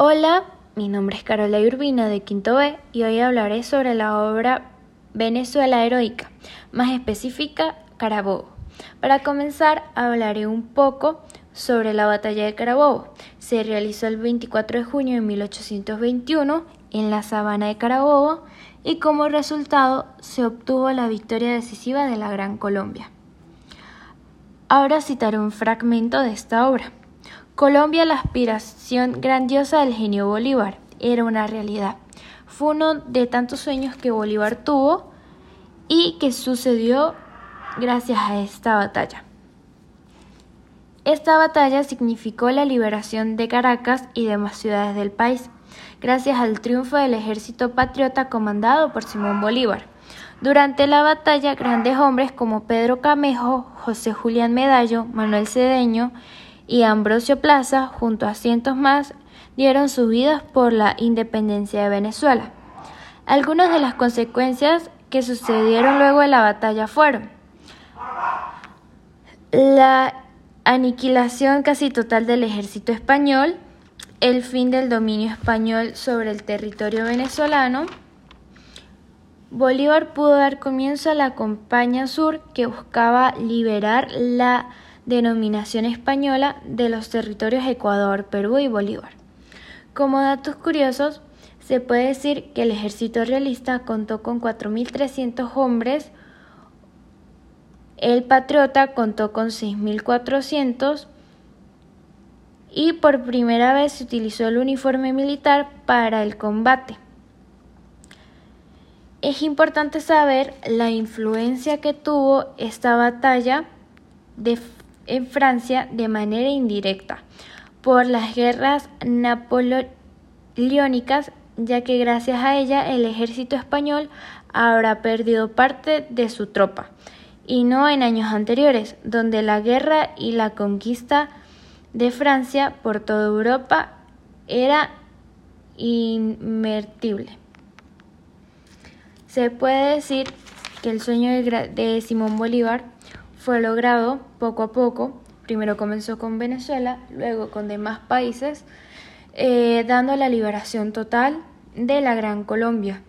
Hola, mi nombre es Carola Urbina de Quinto B y hoy hablaré sobre la obra Venezuela Heroica, más específica Carabobo. Para comenzar, hablaré un poco sobre la batalla de Carabobo. Se realizó el 24 de junio de 1821 en la sabana de Carabobo y como resultado se obtuvo la victoria decisiva de la Gran Colombia. Ahora citaré un fragmento de esta obra. Colombia, la aspiración grandiosa del genio Bolívar, era una realidad. Fue uno de tantos sueños que Bolívar tuvo y que sucedió gracias a esta batalla. Esta batalla significó la liberación de Caracas y demás ciudades del país, gracias al triunfo del ejército patriota comandado por Simón Bolívar. Durante la batalla, grandes hombres como Pedro Camejo, José Julián Medallo, Manuel Cedeño y Ambrosio Plaza, junto a cientos más, dieron sus vidas por la independencia de Venezuela. Algunas de las consecuencias que sucedieron luego de la batalla fueron la aniquilación casi total del ejército español, el fin del dominio español sobre el territorio venezolano, Bolívar pudo dar comienzo a la campaña sur que buscaba liberar la denominación española de los territorios Ecuador, Perú y Bolívar. Como datos curiosos, se puede decir que el ejército realista contó con 4.300 hombres, el patriota contó con 6.400 y por primera vez se utilizó el uniforme militar para el combate. Es importante saber la influencia que tuvo esta batalla de en Francia de manera indirecta por las guerras napoleónicas, ya que gracias a ella el ejército español habrá perdido parte de su tropa, y no en años anteriores, donde la guerra y la conquista de Francia por toda Europa era inmertible. Se puede decir que el sueño de Simón Bolívar fue logrado poco a poco. Primero comenzó con Venezuela, luego con demás países, eh, dando la liberación total de la Gran Colombia.